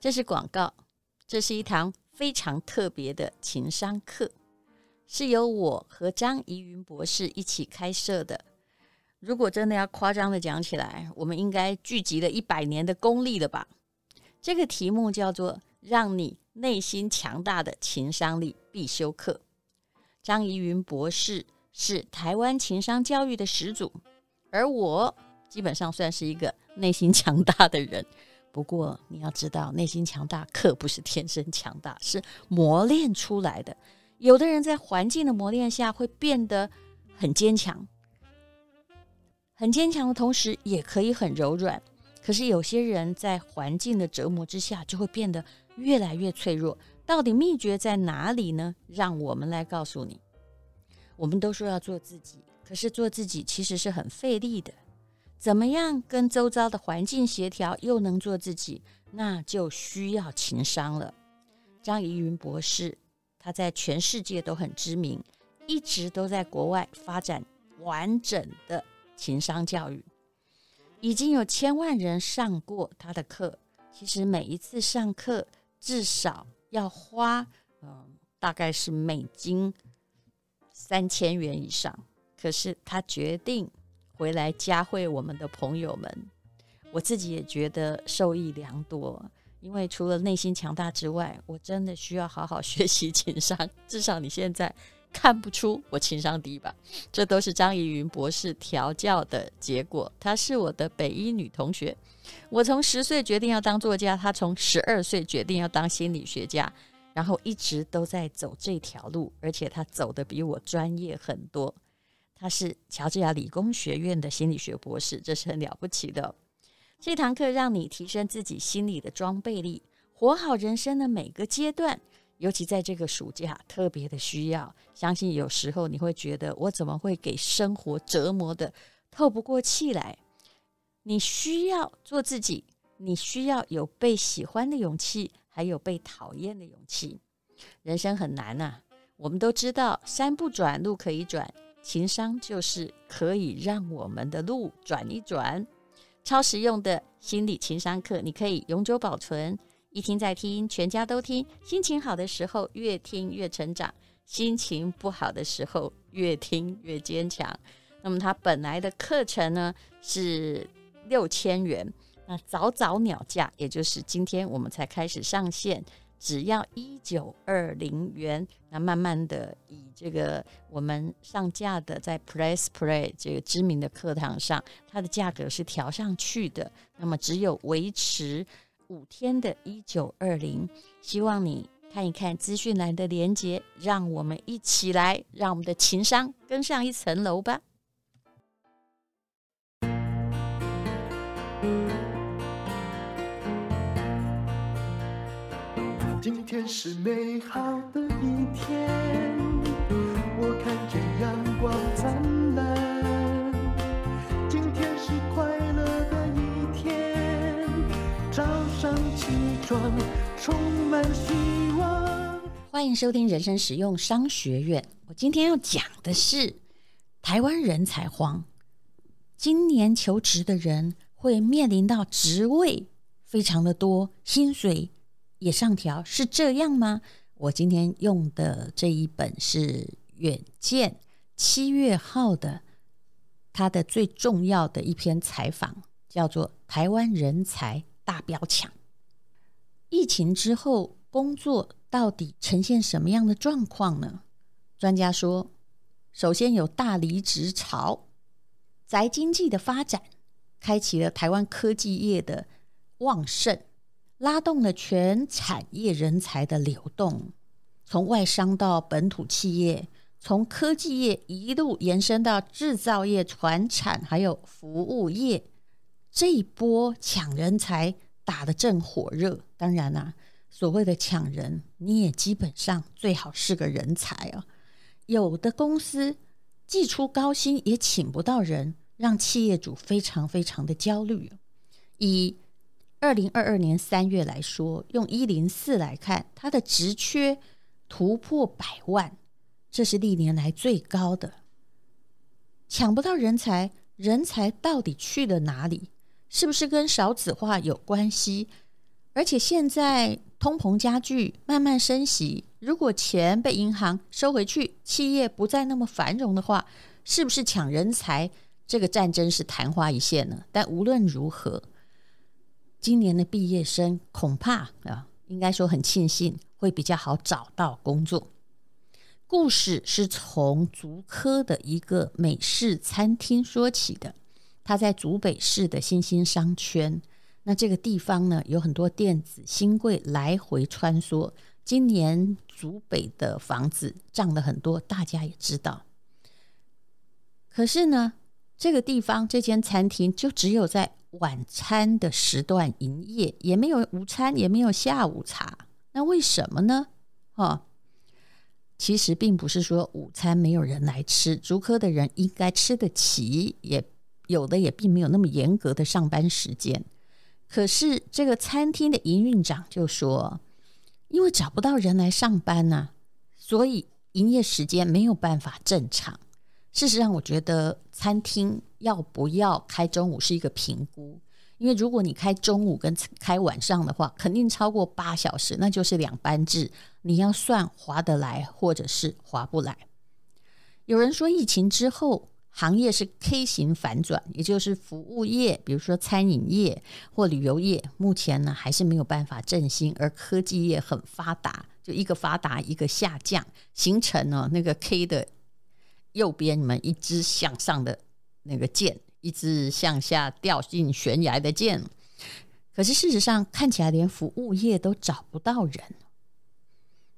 这是广告，这是一堂非常特别的情商课，是由我和张怡云博士一起开设的。如果真的要夸张的讲起来，我们应该聚集了一百年的功力了吧？这个题目叫做“让你内心强大的情商力必修课”。张怡云博士是台湾情商教育的始祖，而我基本上算是一个内心强大的人。不过你要知道，内心强大可不是天生强大，是磨练出来的。有的人在环境的磨练下会变得很坚强。很坚强的同时，也可以很柔软。可是有些人在环境的折磨之下，就会变得越来越脆弱。到底秘诀在哪里呢？让我们来告诉你。我们都说要做自己，可是做自己其实是很费力的。怎么样跟周遭的环境协调，又能做自己，那就需要情商了。张怡云博士，他在全世界都很知名，一直都在国外发展完整的。情商教育已经有千万人上过他的课。其实每一次上课至少要花，嗯，大概是美金三千元以上。可是他决定回来加会我们的朋友们，我自己也觉得受益良多。因为除了内心强大之外，我真的需要好好学习情商。至少你现在。看不出我情商低吧？这都是张怡云博士调教的结果。她是我的北一女同学。我从十岁决定要当作家，她从十二岁决定要当心理学家，然后一直都在走这条路，而且她走得比我专业很多。他是乔治亚理工学院的心理学博士，这是很了不起的。这堂课让你提升自己心理的装备力，活好人生的每个阶段。尤其在这个暑假，特别的需要。相信有时候你会觉得，我怎么会给生活折磨得透不过气来？你需要做自己，你需要有被喜欢的勇气，还有被讨厌的勇气。人生很难呐，我们都知道，山不转路可以转，情商就是可以让我们的路转一转。超实用的心理情商课，你可以永久保存。一听再听，全家都听。心情好的时候，越听越成长；心情不好的时候，越听越坚强。那么，它本来的课程呢是六千元，那早早鸟价，也就是今天我们才开始上线，只要一九二零元。那慢慢的，以这个我们上架的在 Press Play 这个知名的课堂上，它的价格是调上去的。那么，只有维持。五天的一九二零，希望你看一看资讯栏的连接，让我们一起来，让我们的情商更上一层楼吧。今天是美好的一天，我看见阳光灿烂。今天是快乐的一天，早上起床。充满希望。欢迎收听人生实用商学院。我今天要讲的是台湾人才荒。今年求职的人会面临到职位非常的多，薪水也上调，是这样吗？我今天用的这一本是远见七月号的，它的最重要的一篇采访，叫做《台湾人才大飙抢》。疫情之后，工作到底呈现什么样的状况呢？专家说，首先有大离职潮，宅经济的发展，开启了台湾科技业的旺盛，拉动了全产业人才的流动，从外商到本土企业，从科技业一路延伸到制造业、传产还有服务业，这一波抢人才。打得正火热，当然啦、所谓的抢人，你也基本上最好是个人才哦。有的公司既出高薪也请不到人，让企业主非常非常的焦虑。以二零二二年三月来说，用一零四来看，它的职缺突破百万，这是历年来最高的。抢不到人才，人才到底去了哪里？是不是跟少子化有关系？而且现在通膨加剧，慢慢升息，如果钱被银行收回去，企业不再那么繁荣的话，是不是抢人才这个战争是昙花一现呢？但无论如何，今年的毕业生恐怕啊，应该说很庆幸会比较好找到工作。故事是从竹科的一个美式餐厅说起的，它在竹北市的新兴商圈。那这个地方呢，有很多电子新贵来回穿梭。今年竹北的房子涨了很多，大家也知道。可是呢，这个地方这间餐厅就只有在晚餐的时段营业，也没有午餐，也没有下午茶。那为什么呢？哦。其实并不是说午餐没有人来吃，竹科的人应该吃得起，也有的也并没有那么严格的上班时间。可是这个餐厅的营运长就说，因为找不到人来上班呢、啊，所以营业时间没有办法正常。事实上，我觉得餐厅要不要开中午是一个评估。因为如果你开中午跟开晚上的话，肯定超过八小时，那就是两班制。你要算划得来，或者是划不来。有人说，疫情之后行业是 K 型反转，也就是服务业，比如说餐饮业或旅游业，目前呢还是没有办法振兴，而科技业很发达，就一个发达一个下降，形成了那个 K 的右边你们一支向上的那个箭。一支向下掉进悬崖的箭，可是事实上看起来连服务业都找不到人。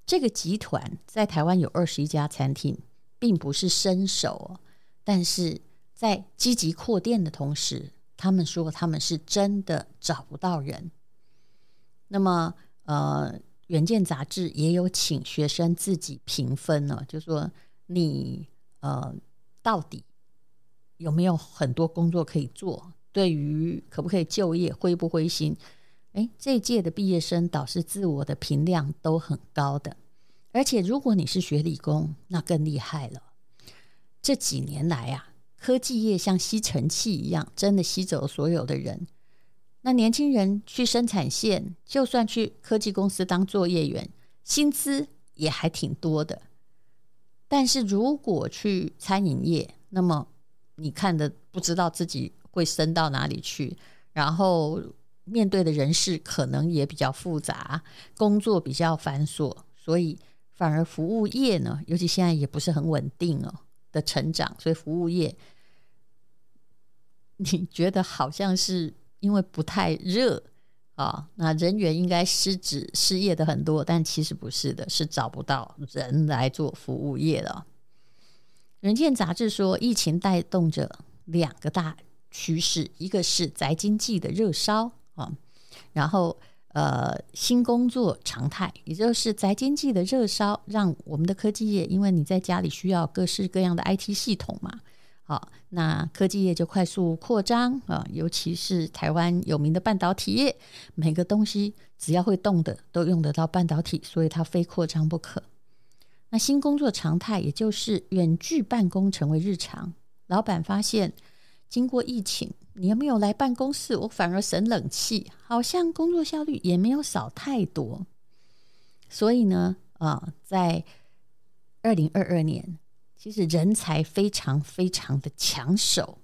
这个集团在台湾有二十一家餐厅，并不是伸手，但是在积极扩店的同时，他们说他们是真的找不到人。那么，呃，《远见》杂志也有请学生自己评分呢，就说你呃到底。有没有很多工作可以做？对于可不可以就业，灰不灰心？诶，这届的毕业生导师自我的评量都很高的，而且如果你是学理工，那更厉害了。这几年来啊，科技业像吸尘器一样，真的吸走所有的人。那年轻人去生产线，就算去科技公司当作业员，薪资也还挺多的。但是如果去餐饮业，那么你看的不知道自己会升到哪里去，然后面对的人事可能也比较复杂，工作比较繁琐，所以反而服务业呢，尤其现在也不是很稳定哦的成长，所以服务业你觉得好像是因为不太热啊，那人员应该失职失业的很多，但其实不是的，是找不到人来做服务业了。《人见》杂志说，疫情带动着两个大趋势，一个是宅经济的热烧啊，然后呃新工作常态，也就是宅经济的热烧，让我们的科技业，因为你在家里需要各式各样的 IT 系统嘛，好，那科技业就快速扩张啊，尤其是台湾有名的半导体业，每个东西只要会动的都用得到半导体，所以它非扩张不可。那新工作常态，也就是远距办公成为日常。老板发现，经过疫情，你又没有来办公室？我反而省冷气，好像工作效率也没有少太多。所以呢，啊，在二零二二年，其实人才非常非常的抢手。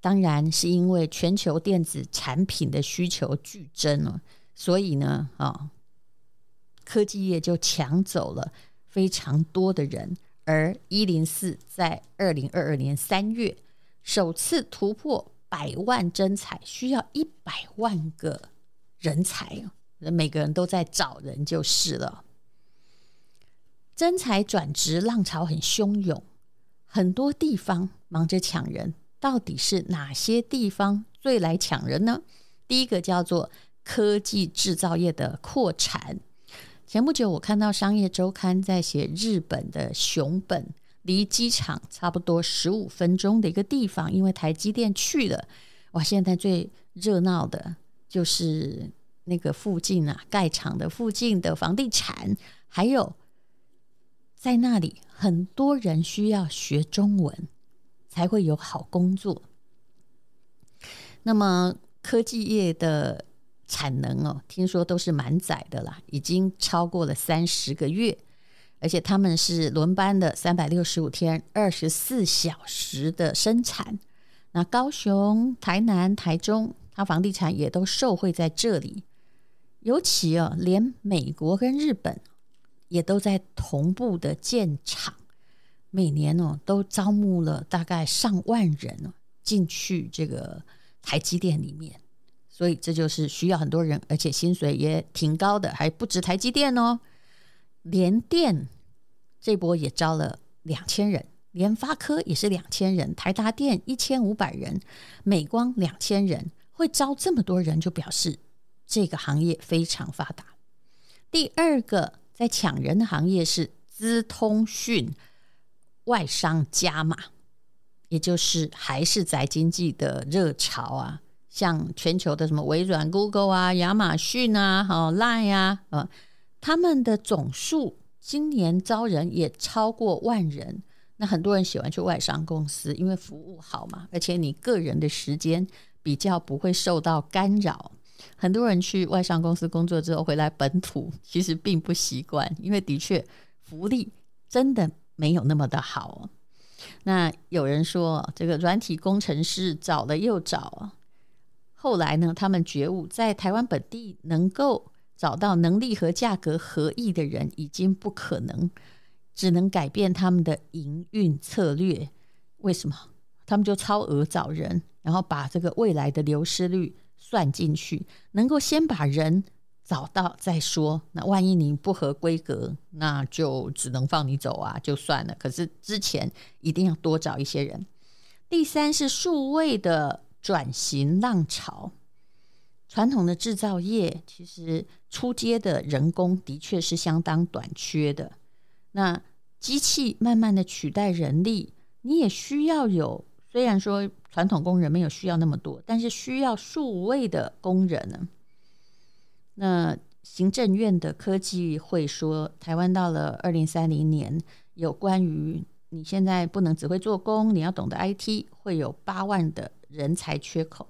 当然是因为全球电子产品的需求剧增了，所以呢，啊。科技业就抢走了非常多的人，而一零四在二零二二年三月首次突破百万征才，需要一百万个人才，每个人都在找人就是了。征才转职浪潮很汹涌，很多地方忙着抢人，到底是哪些地方最来抢人呢？第一个叫做科技制造业的扩产。前不久，我看到《商业周刊》在写日本的熊本，离机场差不多十五分钟的一个地方，因为台积电去了。哇，现在最热闹的就是那个附近啊，盖厂的附近的房地产，还有在那里很多人需要学中文才会有好工作。那么科技业的。产能哦，听说都是满载的啦，已经超过了三十个月，而且他们是轮班的，三百六十五天，二十四小时的生产。那高雄、台南、台中，它房地产也都受惠在这里。尤其哦，连美国跟日本也都在同步的建厂，每年哦都招募了大概上万人哦进去这个台积电里面。所以这就是需要很多人，而且薪水也挺高的，还不止台积电哦。联电这波也招了两千人，联发科也是两千人，台达电一千五百人，美光两千人，会招这么多人，就表示这个行业非常发达。第二个在抢人的行业是资通讯外商加码，也就是还是宅经济的热潮啊。像全球的什么微软、Google 啊、亚马逊啊、好 Line 啊，呃，他们的总数今年招人也超过万人。那很多人喜欢去外商公司，因为服务好嘛，而且你个人的时间比较不会受到干扰。很多人去外商公司工作之后回来本土，其实并不习惯，因为的确福利真的没有那么的好。那有人说，这个软体工程师找了又找。后来呢，他们觉悟，在台湾本地能够找到能力和价格合意的人已经不可能，只能改变他们的营运策略。为什么？他们就超额找人，然后把这个未来的流失率算进去，能够先把人找到再说。那万一你不合规格，那就只能放你走啊，就算了。可是之前一定要多找一些人。第三是数位的。转型浪潮，传统的制造业其实初阶的人工的确是相当短缺的。那机器慢慢的取代人力，你也需要有，虽然说传统工人没有需要那么多，但是需要数位的工人呢。那行政院的科技会说，台湾到了二零三零年，有关于你现在不能只会做工，你要懂得 IT，会有八万的。人才缺口。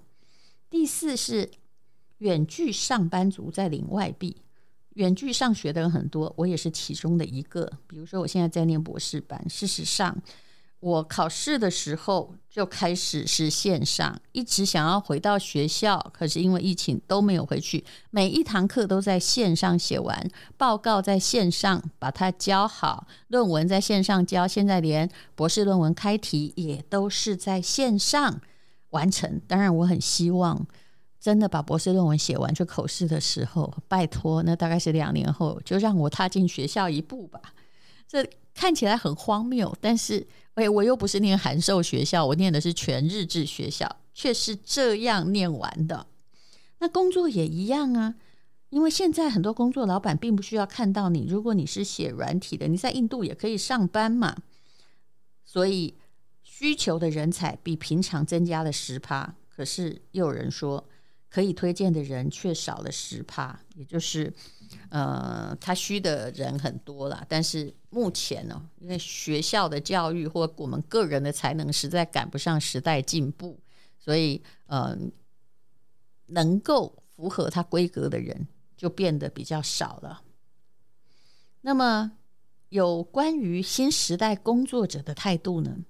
第四是远距上班族在领外币，远距上学的人很多，我也是其中的一个。比如说，我现在在念博士班，事实上，我考试的时候就开始是线上，一直想要回到学校，可是因为疫情都没有回去。每一堂课都在线上写完，报告在线上把它交好，论文在线上交，现在连博士论文开题也都是在线上。完成，当然我很希望真的把博士论文写完，去口试的时候，拜托，那大概是两年后，就让我踏进学校一步吧。这看起来很荒谬，但是哎，我又不是念函授学校，我念的是全日制学校，却是这样念完的。那工作也一样啊，因为现在很多工作老板并不需要看到你，如果你是写软体的，你在印度也可以上班嘛，所以。需求的人才比平常增加了十趴，可是又有人说可以推荐的人却少了十趴，也就是呃，他需的人很多啦，但是目前呢，因为学校的教育或我们个人的才能实在赶不上时代进步，所以呃，能够符合他规格的人就变得比较少了。那么有关于新时代工作者的态度呢？《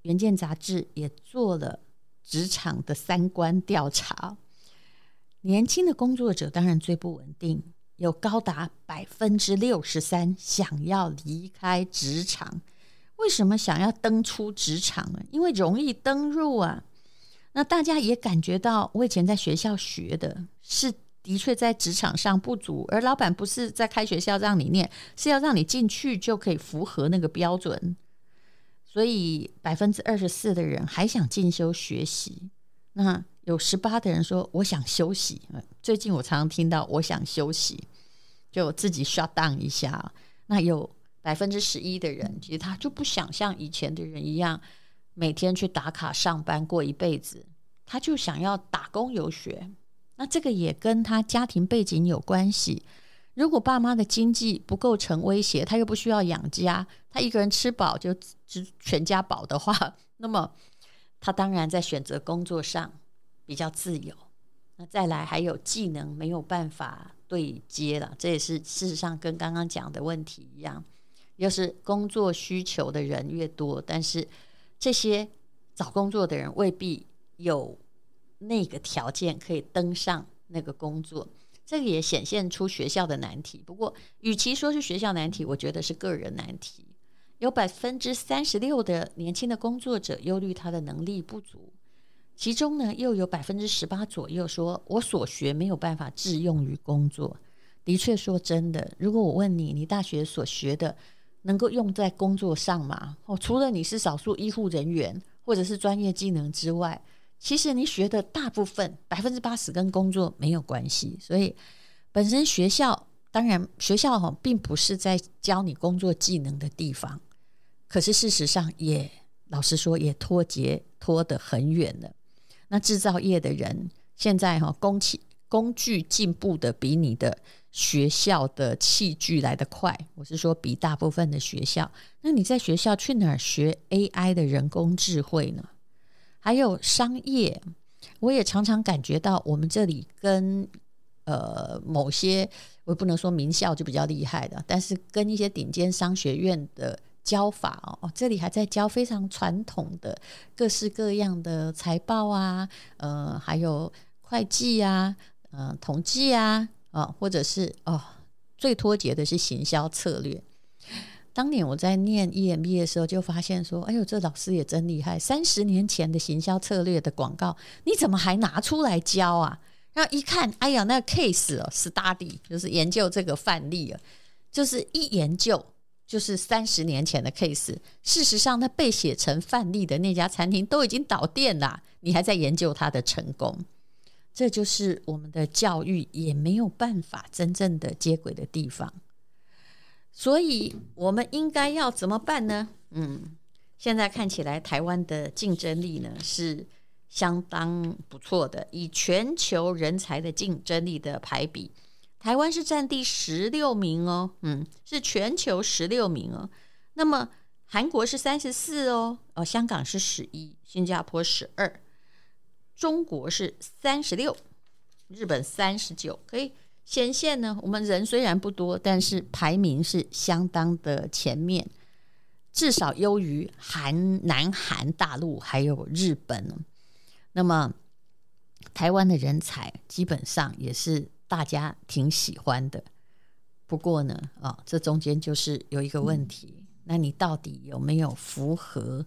原件》杂志也做了职场的三观调查，年轻的工作者当然最不稳定，有高达百分之六十三想要离开职场。为什么想要登出职场呢？因为容易登入啊。那大家也感觉到，我以前在学校学的是的确在职场上不足，而老板不是在开学校让你念，是要让你进去就可以符合那个标准。所以百分之二十四的人还想进修学习，那有十八的人说我想休息。最近我常常听到我想休息，就自己 shut down 一下。那有百分之十一的人，其实他就不想像以前的人一样每天去打卡上班过一辈子，他就想要打工游学。那这个也跟他家庭背景有关系。如果爸妈的经济不构成威胁，他又不需要养家，他一个人吃饱就只全家饱的话，那么他当然在选择工作上比较自由。那再来还有技能没有办法对接了，这也是事实上跟刚刚讲的问题一样，又是工作需求的人越多，但是这些找工作的人未必有那个条件可以登上那个工作。这个也显现出学校的难题。不过，与其说是学校难题，我觉得是个人难题。有百分之三十六的年轻的工作者忧虑他的能力不足，其中呢，又有百分之十八左右说，我所学没有办法致用于工作。的确，说真的，如果我问你，你大学所学的能够用在工作上吗？哦，除了你是少数医护人员或者是专业技能之外。其实你学的大部分百分之八十跟工作没有关系，所以本身学校当然学校哈并不是在教你工作技能的地方，可是事实上也老实说也脱节脱得很远了。那制造业的人现在哈工器工具进步的比你的学校的器具来得快，我是说比大部分的学校。那你在学校去哪儿学 AI 的人工智慧呢？还有商业，我也常常感觉到我们这里跟呃某些我不能说名校就比较厉害的，但是跟一些顶尖商学院的教法哦，这里还在教非常传统的各式各样的财报啊，呃，还有会计啊，呃，统计啊，啊、或者是哦，最脱节的是行销策略。当年我在念 EMBA 的时候，就发现说：“哎呦，这老师也真厉害！三十年前的行销策略的广告，你怎么还拿出来教啊？”然后一看，哎呀，那个 case 哦，study 就是研究这个范例啊，就是一研究就是三十年前的 case。事实上，那被写成范例的那家餐厅都已经倒店了，你还在研究它的成功，这就是我们的教育也没有办法真正的接轨的地方。所以，我们应该要怎么办呢？嗯，现在看起来台湾的竞争力呢是相当不错的。以全球人才的竞争力的排比，台湾是占第十六名哦。嗯，是全球十六名哦。那么韩国是三十四哦，哦，香港是十一，新加坡十二，中国是三十六，日本三十九，可以。显现呢，我们人虽然不多，但是排名是相当的前面，至少优于韩、南韩大陆还有日本。那么，台湾的人才基本上也是大家挺喜欢的。不过呢，啊、哦，这中间就是有一个问题，嗯、那你到底有没有符合？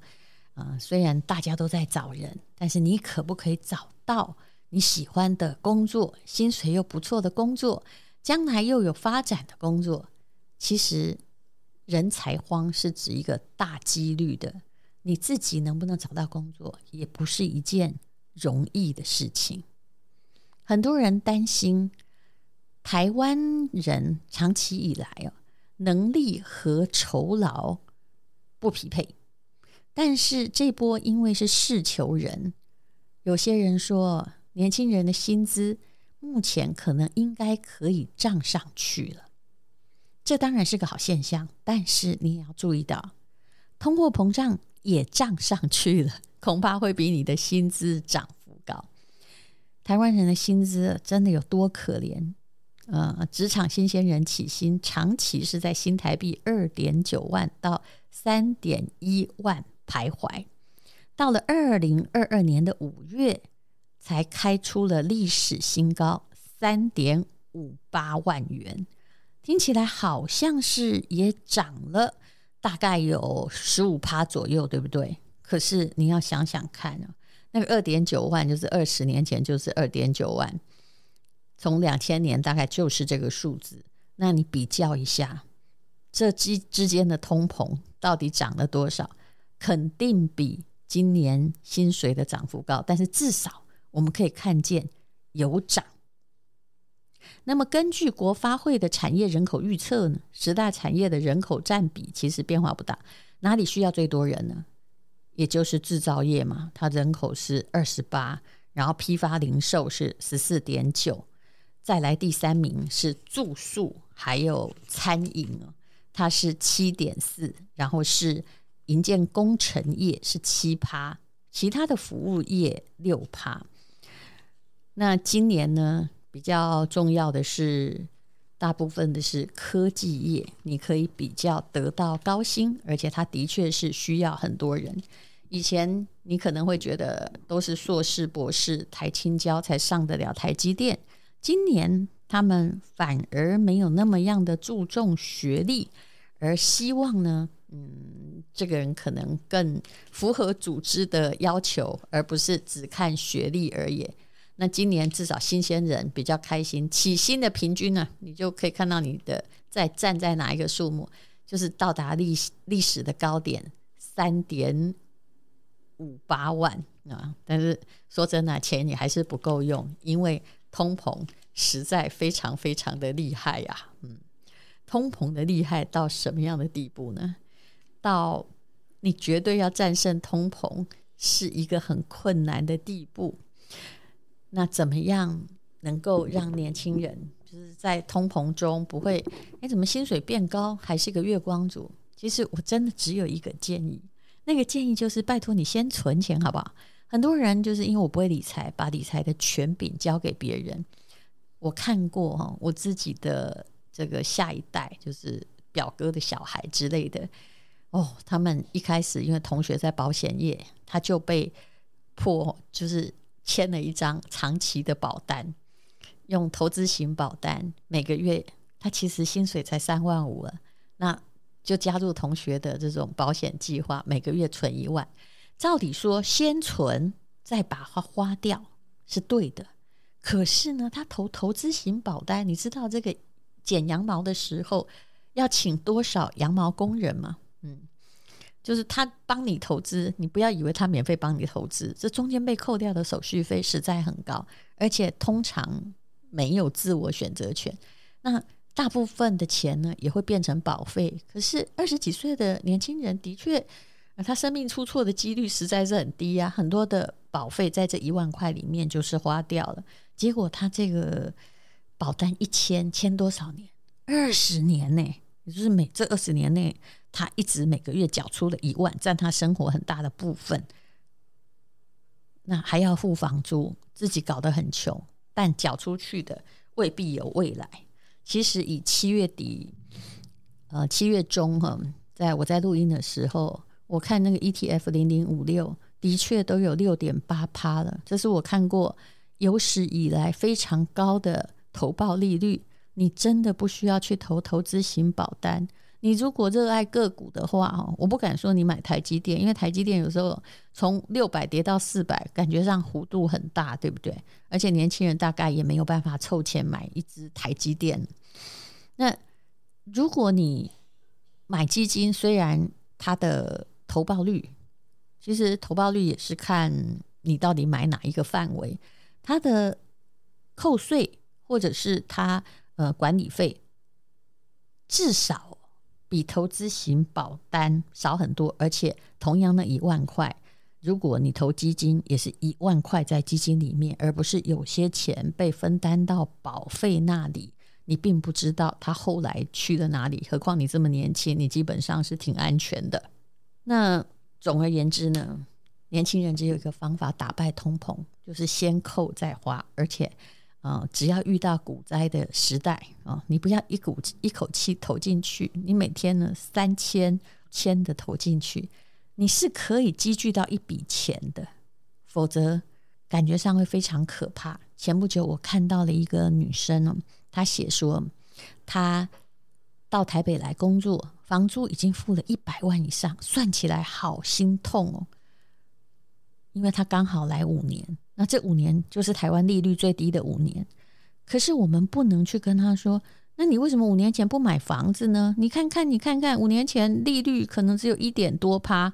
啊、呃，虽然大家都在找人，但是你可不可以找到？你喜欢的工作，薪水又不错的工作，将来又有发展的工作，其实人才荒是指一个大几率的。你自己能不能找到工作，也不是一件容易的事情。很多人担心台湾人长期以来哦，能力和酬劳不匹配，但是这波因为是事求人，有些人说。年轻人的薪资目前可能应该可以涨上去了，这当然是个好现象。但是你也要注意到，通货膨胀也涨上去了，恐怕会比你的薪资涨幅高。台湾人的薪资真的有多可怜？呃，职场新鲜人起薪长期是在新台币二点九万到三点一万徘徊，到了二零二二年的五月。才开出了历史新高，三点五八万元，听起来好像是也涨了大概有十五趴左右，对不对？可是你要想想看啊，那个二点九万就是二十年前就是二点九万，从两千年大概就是这个数字。那你比较一下，这之之间的通膨到底涨了多少？肯定比今年薪水的涨幅高，但是至少。我们可以看见有涨。那么根据国发会的产业人口预测呢，十大产业的人口占比其实变化不大。哪里需要最多人呢？也就是制造业嘛，它人口是二十八，然后批发零售是十四点九，再来第三名是住宿还有餐饮啊，它是七点四，然后是营建工程业是七趴，其他的服务业六趴。那今年呢，比较重要的是，大部分的是科技业，你可以比较得到高薪，而且它的确是需要很多人。以前你可能会觉得都是硕士、博士、台青交才上得了台积电，今年他们反而没有那么样的注重学历，而希望呢，嗯，这个人可能更符合组织的要求，而不是只看学历而已。那今年至少新鲜人比较开心，起薪的平均呢、你就可以看到你的在站在哪一个数目，就是到达历历史的高点三点五八万啊。但是说真的，钱你还是不够用，因为通膨实在非常非常的厉害呀、嗯，通膨的厉害到什么样的地步呢？到你绝对要战胜通膨是一个很困难的地步。那怎么样能够让年轻人就是在通膨中不会？哎，怎么薪水变高还是个月光族？其实我真的只有一个建议，那个建议就是拜托你先存钱好不好？很多人就是因为我不会理财，把理财的权柄交给别人。我看过哈，我自己的这个下一代就是表哥的小孩之类的哦，他们一开始因为同学在保险业，他就被迫就是。签了一张长期的保单，用投资型保单，每个月他其实薪水才三万五了，那就加入同学的这种保险计划，每个月存一万。照理说，先存再把它花掉是对的，可是呢，他投投资型保单，你知道这个剪羊毛的时候要请多少羊毛工人吗？嗯。就是他帮你投资，你不要以为他免费帮你投资，这中间被扣掉的手续费实在很高，而且通常没有自我选择权。那大部分的钱呢，也会变成保费。可是二十几岁的年轻人的确，他生命出错的几率实在是很低啊，很多的保费在这一万块里面就是花掉了。结果他这个保单一签签多少年？二十年呢、也就是每这二十年内。他一直每个月缴出了一万，占他生活很大的部分。那还要付房租，自己搞得很穷，但缴出去的未必有未来。其实以七月底，呃七月中哈，在我在录音的时候，我看那个 ETF 零零五六的确都有六点八趴了，这是我看过有史以来非常高的投报利率。你真的不需要去投投资型保单。你如果热爱个股的话，哦，我不敢说你买台积电，因为台积电有时候从六百跌到四百，感觉上幅度很大，对不对？而且年轻人大概也没有办法凑钱买一只台积电。那如果你买基金，虽然它的投报率，其实投报率也是看你到底买哪一个范围，它的扣税或者是它呃管理费，至少。比投资型保单少很多，而且同样的一万块，如果你投基金，也是一万块在基金里面，而不是有些钱被分担到保费那里，你并不知道他后来去了哪里。何况你这么年轻，你基本上是挺安全的。那总而言之呢，年轻人只有一个方法打败通膨，就是先扣再花，而且。啊，只要遇到股灾的时代啊，你不要一股一口气投进去，你每天呢三千千的投进去，你是可以积聚到一笔钱的，否则感觉上会非常可怕。前不久我看到了一个女生呢，她写说她到台北来工作，房租已经付了一百万以上，算起来好心痛哦，因为她刚好来五年。那这五年就是台湾利率最低的五年，可是我们不能去跟他说，那你为什么五年前不买房子呢？你看看，你看看，五年前利率可能只有一点多趴，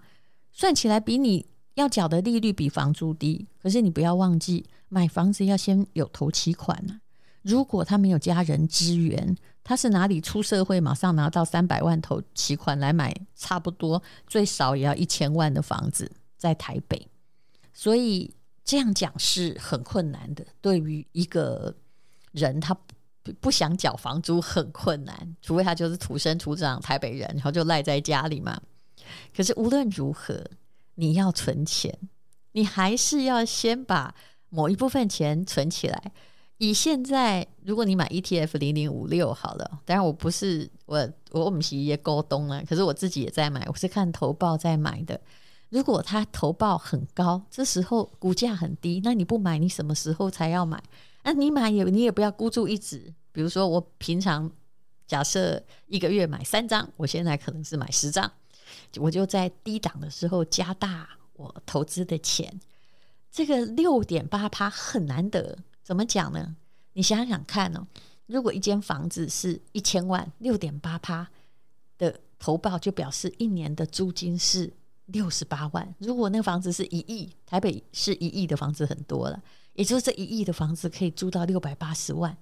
算起来比你要缴的利率比房租低。可是你不要忘记，买房子要先有头期款呐。如果他没有家人支援，他是哪里出社会马上拿到三百万头期款来买，差不多最少也要一千万的房子在台北，所以。这样讲是很困难的，对于一个人，他不想缴房租很困难，除非他就是土生土长台北人，然后就赖在家里嘛。可是无论如何，你要存钱，你还是要先把某一部分钱存起来。以现在，如果你买 ETF 零零五六好了，当然我不是我我们是一些股东啊，可是我自己也在买，我是看投报在买的。如果它投报很高，这时候股价很低，那你不买，你什么时候才要买？那你买也你也不要孤注一掷。比如说我平常假设一个月买三张，我现在可能是买十张，我就在低档的时候加大我投资的钱。这个六点八趴很难得。怎么讲呢？你想想看哦，如果一间房子是一千万，六点八趴的投报，就表示一年的租金是六十八万。如果那个房子是一亿，台北是一亿的房子很多了，也就是这一亿的房子可以租到六百八十万，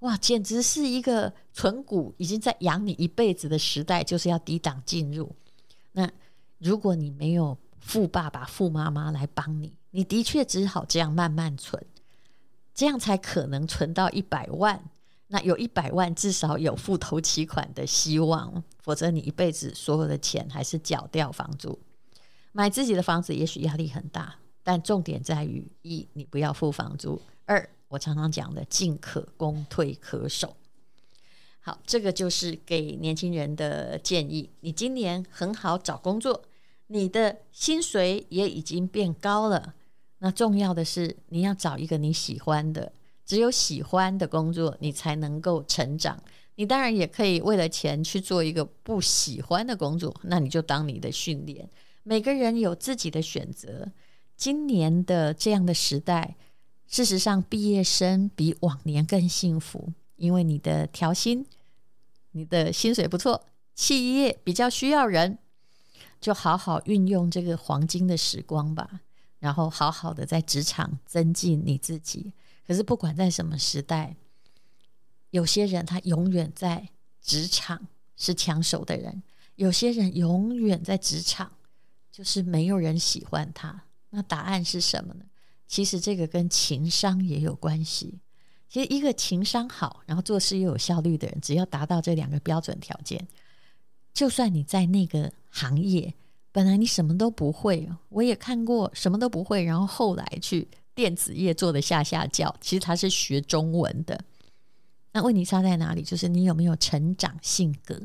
哇，简直是一个存股已经在养你一辈子的时代，就是要抵挡进入。那如果你没有富爸爸、富妈妈来帮你，你的确只好这样慢慢存。这样才可能存到一百万，那有一百万，至少有付头期款的希望，否则你一辈子所有的钱还是缴掉房租。买自己的房子也许压力很大，但重点在于：一，你不要付房租；二，我常常讲的进可攻，退可守。好，这个就是给年轻人的建议。你今年很好找工作，你的薪水也已经变高了。那重要的是，你要找一个你喜欢的，只有喜欢的工作，你才能够成长。你当然也可以为了钱去做一个不喜欢的工作，那你就当你的训练。每个人有自己的选择。今年的这样的时代，事实上毕业生比往年更幸福，因为你的调薪，你的薪水不错，企业比较需要人，就好好运用这个黄金的时光吧。然后好好的在职场增进你自己。可是不管在什么时代，有些人他永远在职场是抢手的人，有些人永远在职场就是没有人喜欢他。那答案是什么呢？其实这个跟情商也有关系。其实一个情商好，然后做事又有效率的人，只要达到这两个标准条件，就算你在那个行业。本来你什么都不会，我也看过什么都不会，然后后来去电子业做的下下教。其实他是学中文的，那问题差在哪里？就是你有没有成长性格。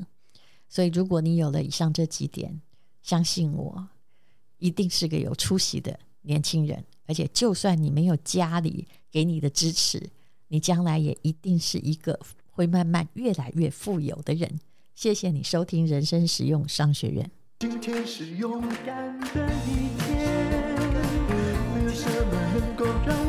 所以如果你有了以上这几点，相信我，一定是个有出息的年轻人。而且就算你没有家里给你的支持，你将来也一定是一个会慢慢越来越富有的人。谢谢你收听人生实用商学院。今天是勇敢的一天，没有什么能够让。